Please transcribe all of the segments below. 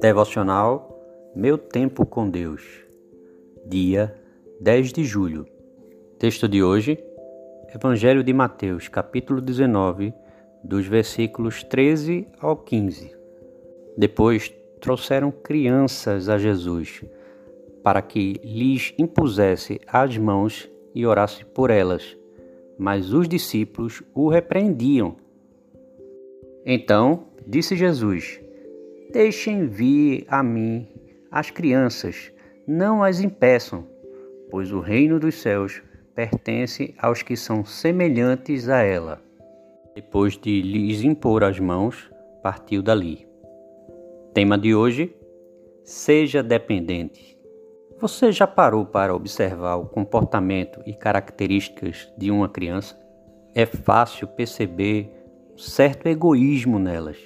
Devocional Meu Tempo com Deus, dia 10 de julho. Texto de hoje, Evangelho de Mateus, capítulo 19, dos versículos 13 ao 15. Depois trouxeram crianças a Jesus, para que lhes impusesse as mãos e orasse por elas. Mas os discípulos o repreendiam. Então disse Jesus: Deixem vir a mim as crianças, não as impeçam, pois o reino dos céus pertence aos que são semelhantes a ela. Depois de lhes impor as mãos, partiu dali. Tema de hoje: Seja dependente. Você já parou para observar o comportamento e características de uma criança? É fácil perceber certo egoísmo nelas,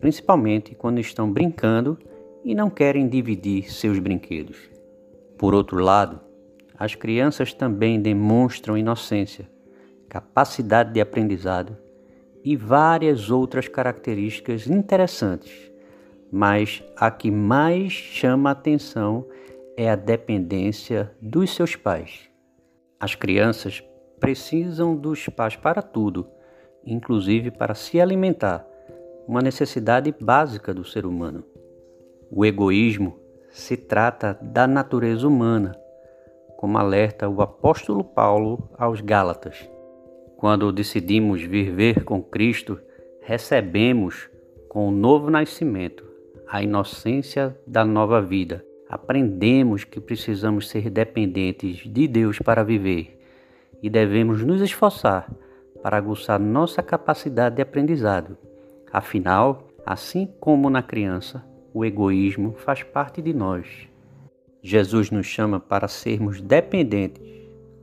principalmente quando estão brincando e não querem dividir seus brinquedos. Por outro lado, as crianças também demonstram inocência, capacidade de aprendizado e várias outras características interessantes, mas a que mais chama a atenção é a dependência dos seus pais. As crianças precisam dos pais para tudo inclusive para se alimentar, uma necessidade básica do ser humano. O egoísmo se trata da natureza humana, como alerta o apóstolo Paulo aos Gálatas. Quando decidimos viver com Cristo, recebemos com o novo nascimento a inocência da nova vida. Aprendemos que precisamos ser dependentes de Deus para viver e devemos nos esforçar para aguçar nossa capacidade de aprendizado. Afinal, assim como na criança, o egoísmo faz parte de nós. Jesus nos chama para sermos dependentes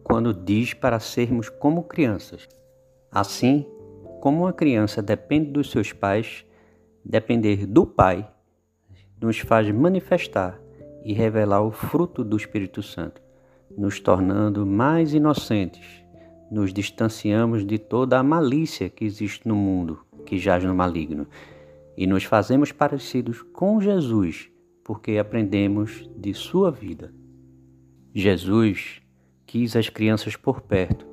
quando diz para sermos como crianças. Assim, como uma criança depende dos seus pais, depender do Pai nos faz manifestar e revelar o fruto do Espírito Santo, nos tornando mais inocentes nos distanciamos de toda a malícia que existe no mundo, que jaz no maligno, e nos fazemos parecidos com Jesus, porque aprendemos de sua vida. Jesus quis as crianças por perto,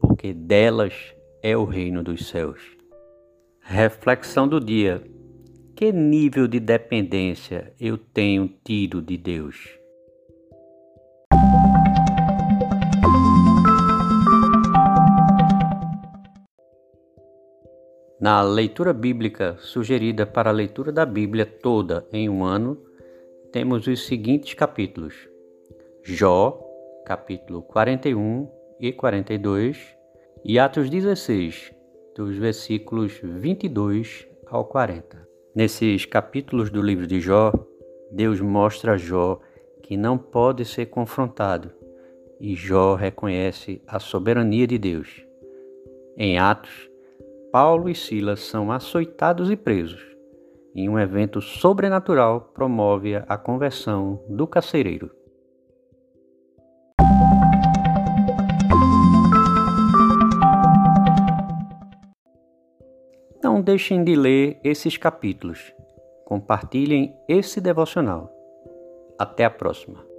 porque delas é o reino dos céus. Reflexão do dia: que nível de dependência eu tenho tido de Deus? Na leitura bíblica sugerida para a leitura da Bíblia toda em um ano, temos os seguintes capítulos: Jó, capítulo 41 e 42, e Atos 16, dos versículos 22 ao 40. Nesses capítulos do livro de Jó, Deus mostra a Jó que não pode ser confrontado, e Jó reconhece a soberania de Deus. Em Atos, Paulo e Silas são açoitados e presos, e um evento sobrenatural promove a conversão do carcereiro. Não deixem de ler esses capítulos. Compartilhem esse devocional. Até a próxima.